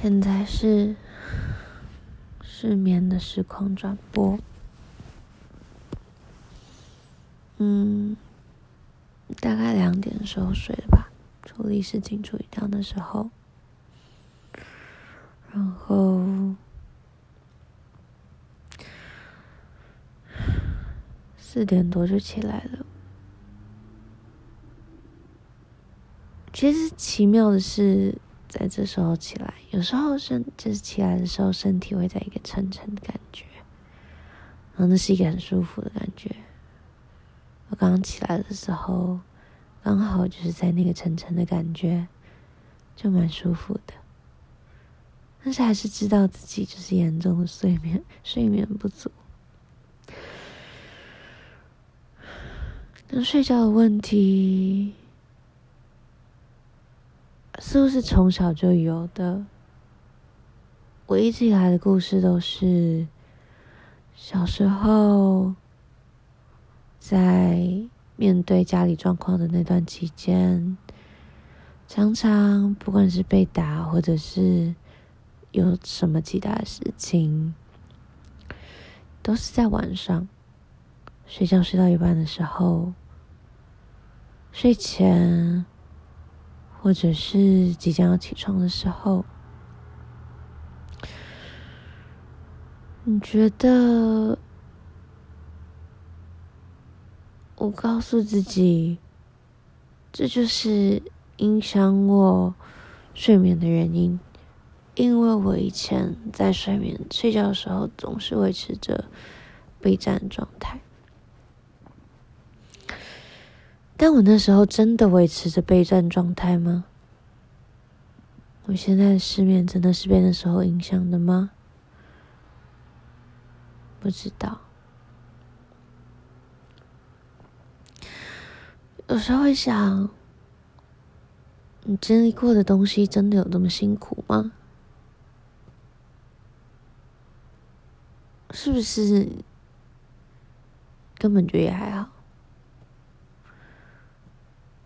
现在是失眠的实况转播。嗯，大概两点的时候睡了吧，处理事情处理到的时候，然后四点多就起来了。其实奇妙的是，在这时候起来，有时候身就是起来的时候，身体会在一个沉沉的感觉，然后那是一个很舒服的感觉。我刚起来的时候，刚好就是在那个沉沉的感觉，就蛮舒服的。但是还是知道自己就是严重的睡眠睡眠不足。那睡觉的问题。似乎是从小就有的。我一直以来的故事都是小时候在面对家里状况的那段期间，常常不管是被打，或者是有什么其他的事情，都是在晚上睡觉睡到一半的时候，睡前。或者是即将要起床的时候，你觉得我告诉自己，这就是影响我睡眠的原因，因为我以前在睡眠睡觉的时候总是维持着备战状态。但我那时候真的维持着备战状态吗？我现在的失眠真的是被那时候影响的吗？不知道。有时候会想，你经历过的东西真的有那么辛苦吗？是不是根本就也还好？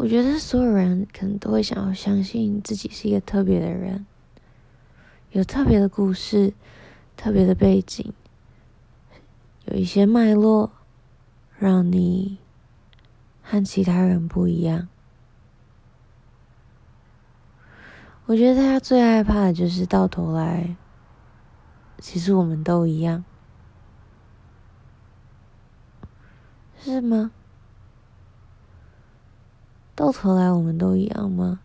我觉得所有人可能都会想要相信自己是一个特别的人，有特别的故事、特别的背景，有一些脉络，让你和其他人不一样。我觉得大家最害怕的就是到头来，其实我们都一样，是吗？到头来，我们都一样吗？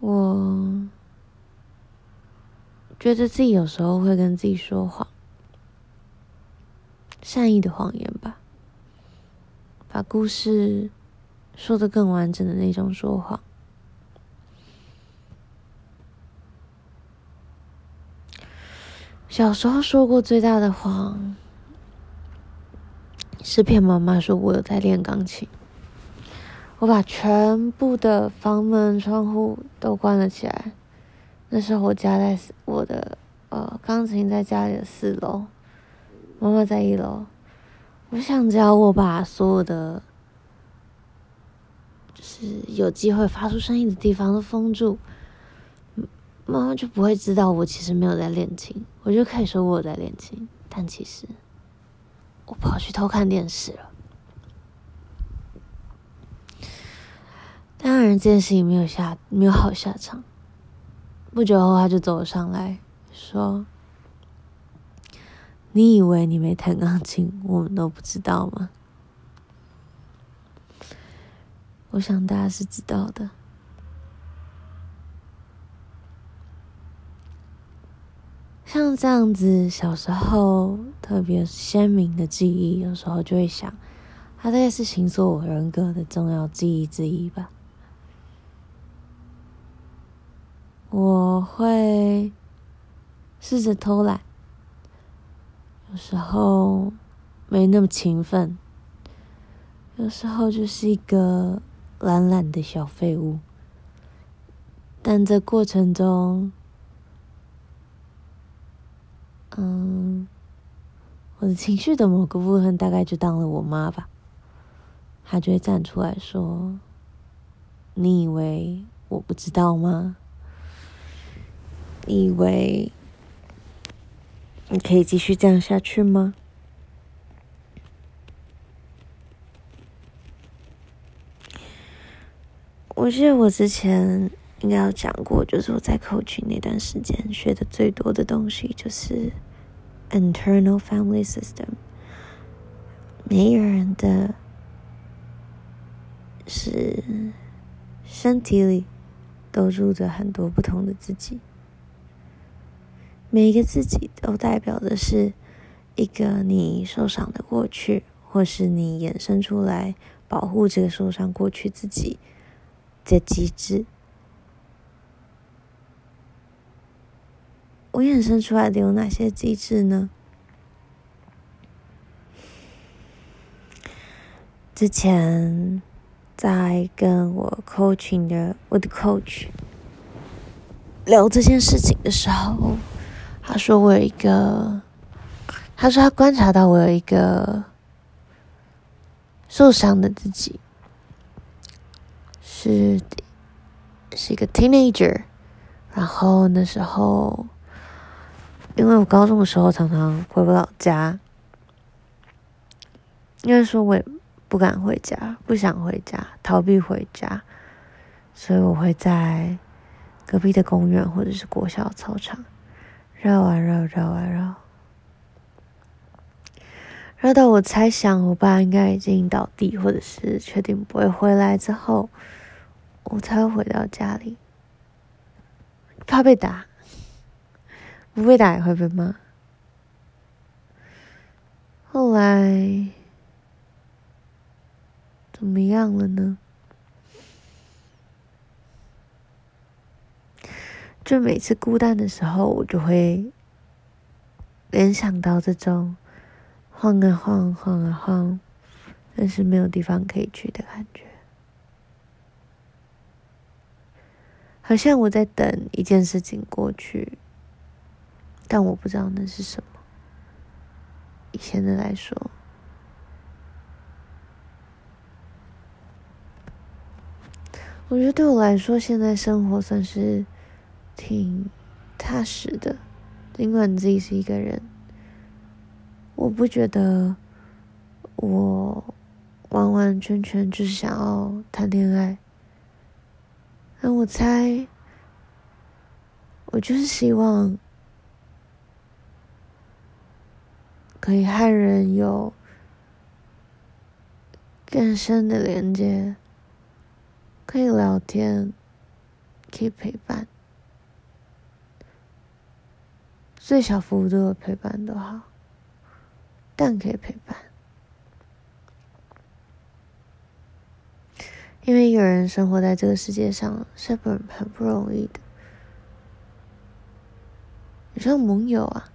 我觉得自己有时候会跟自己说谎，善意的谎言吧，把故事说得更完整的那种说谎。小时候说过最大的谎，是骗妈妈说我有在练钢琴。我把全部的房门、窗户都关了起来。那时候我家在我的呃钢琴在家里的四楼，妈妈在一楼。我想只要我把所有的就是有机会发出声音的地方都封住。妈妈就不会知道我其实没有在练琴，我就可以说我在练琴，但其实我跑去偷看电视了。当然，这件事情没有下没有好下场。不久后，他就走了上来说：“你以为你没弹钢琴，我们都不知道吗？”我想大家是知道的。像这样子，小时候特别鲜明的记忆，有时候就会想，它大概是形塑我人格的重要记忆之一吧。我会试着偷懒，有时候没那么勤奋，有时候就是一个懒懒的小废物，但这过程中。嗯，我的情绪的某个部分大概就当了我妈吧，她就会站出来说：“你以为我不知道吗？你以为你可以继续这样下去吗？”我记得我之前应该有讲过，就是我在口琴那段时间学的最多的东西就是 internal family system。每一个人的是身体里都住着很多不同的自己，每一个自己都代表的是一个你受伤的过去，或是你衍生出来保护这个受伤过去自己。的机制，我衍生出来的有哪些机制呢？之前在跟我 coaching 的我的 coach 聊这件事情的时候，他说我有一个，他说他观察到我有一个受伤的自己。是，是一个 teenager，然后那时候，因为我高中的时候常常回不了家，应该说我也不敢回家，不想回家，逃避回家，所以我会在隔壁的公园或者是国小操场绕啊绕，绕啊绕。绕到我猜想我爸应该已经倒地，或者是确定不会回来之后。我才会回到家里，怕被打，不被打也会被骂。后来怎么样了呢？就每次孤单的时候，我就会联想到这种晃啊晃，晃啊晃，但是没有地方可以去的感觉。好像我在等一件事情过去，但我不知道那是什么。以现在来说，我觉得对我来说，现在生活算是挺踏实的。尽管自己是一个人，我不觉得我完完全全就是想要谈恋爱。那我猜，我就是希望可以和人有更深的连接，可以聊天，可以陪伴，最小幅度的陪伴都好，但可以陪伴。因为一个人生活在这个世界上是很很不容易的，你说盟友啊，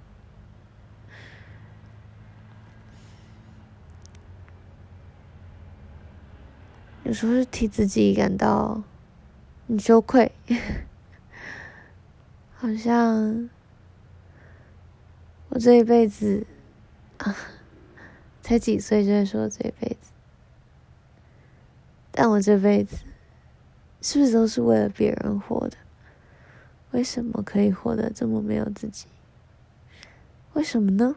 有时候是替自己感到很羞愧，好像我这一辈子啊，才几岁就会说这一辈子。但我这辈子是不是都是为了别人活的？为什么可以活得这么没有自己？为什么呢？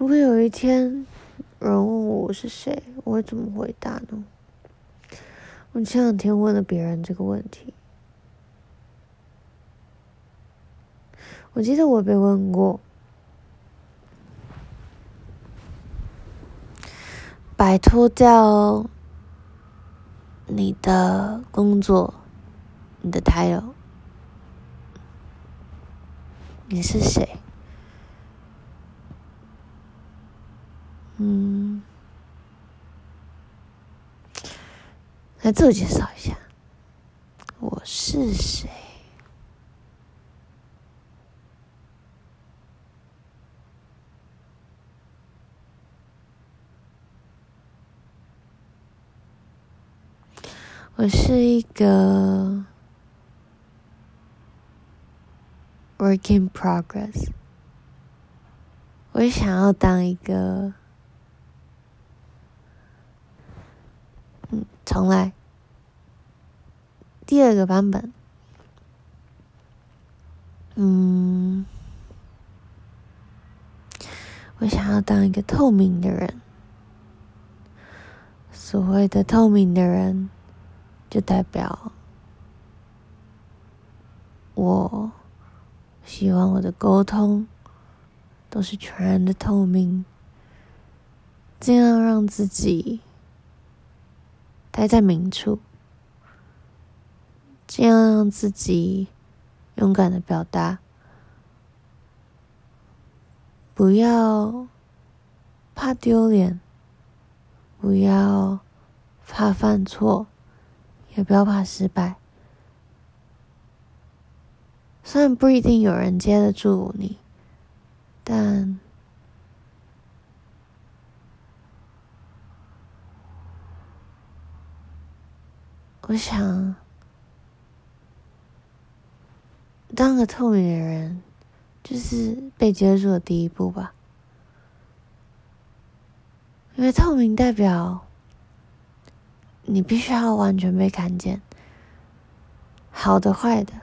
如果有一天有人问我我是谁，我会怎么回答呢？我前两天问了别人这个问题。我记得我被问过，摆脱掉你的工作，你的 title，你是谁？嗯。来自我介绍一下，我是谁。我是一个。work in progress。我想要当一个。重来，第二个版本，嗯，我想要当一个透明的人。所谓的透明的人，就代表我希望我的沟通都是全然的透明，尽量让自己待在明处，尽量让自己勇敢的表达，不要怕丢脸。不要怕犯错，也不要怕失败。虽然不一定有人接得住你，但我想当个透明的人，就是被接住的第一步吧。因为透明代表你必须要完全被看见，好的坏的，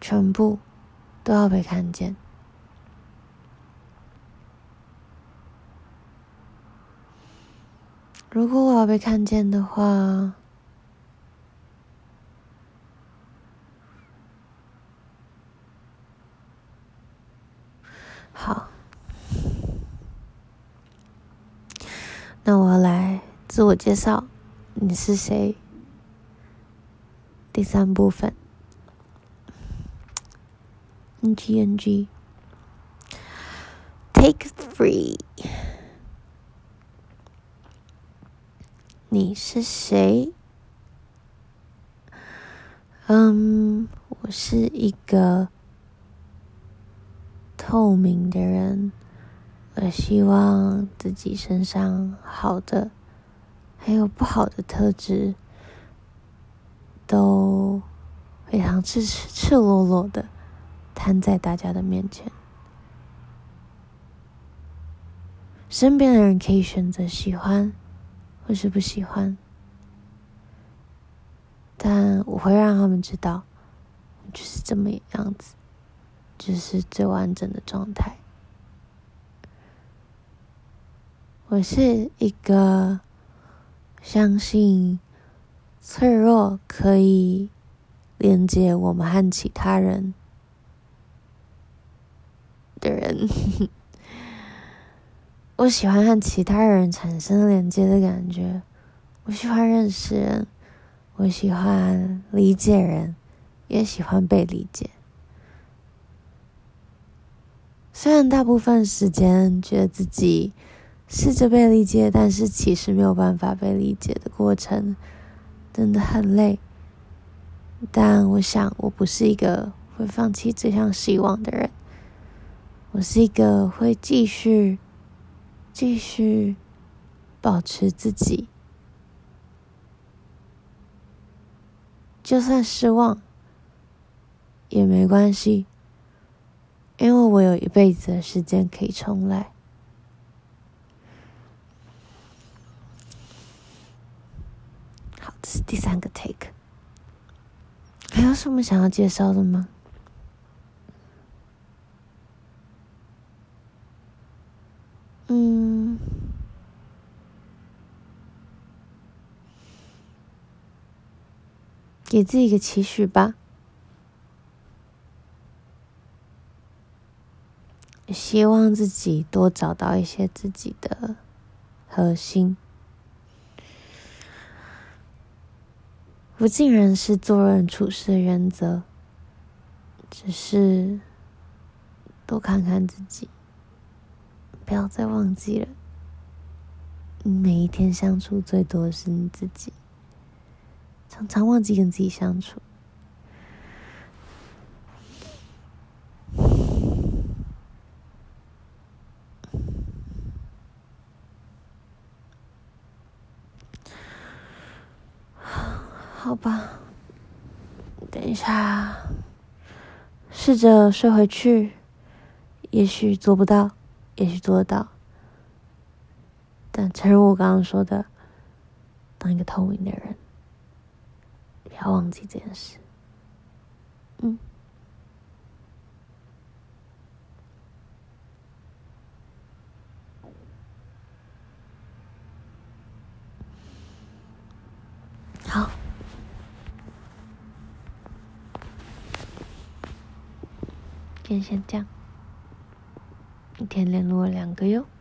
全部都要被看见。如果我要被看见的话，好。那我来自我介绍，你是谁？第三部分，NG NG，Take three，你是谁？嗯，我是一个透明的人。我希望自己身上好的，还有不好的特质，都非常赤赤裸裸的摊在大家的面前。身边的人可以选择喜欢或是不喜欢，但我会让他们知道，就是这么样子，就是最完整的状态。我是一个相信脆弱可以连接我们和其他人的人。我喜欢和其他人产生连接的感觉，我喜欢认识人，我喜欢理解人，也喜欢被理解。虽然大部分时间觉得自己。试着被理解，但是其实没有办法被理解的过程，真的很累。但我想，我不是一个会放弃这项希望的人。我是一个会继续、继续保持自己，就算失望也没关系，因为我有一辈子的时间可以重来。好这是第三个 take，还有什么想要介绍的吗？嗯，给自己一个期许吧，希望自己多找到一些自己的核心。不尽然是做人处事的原则，只是多看看自己，不要再忘记了，你每一天相处最多的是你自己，常常忘记跟自己相处。他，试着睡回去，也许做不到，也许做得到。但诚如我刚刚说的，当一个透明的人，不要忘记这件事。嗯。好。今先这样，一天联络了两个哟。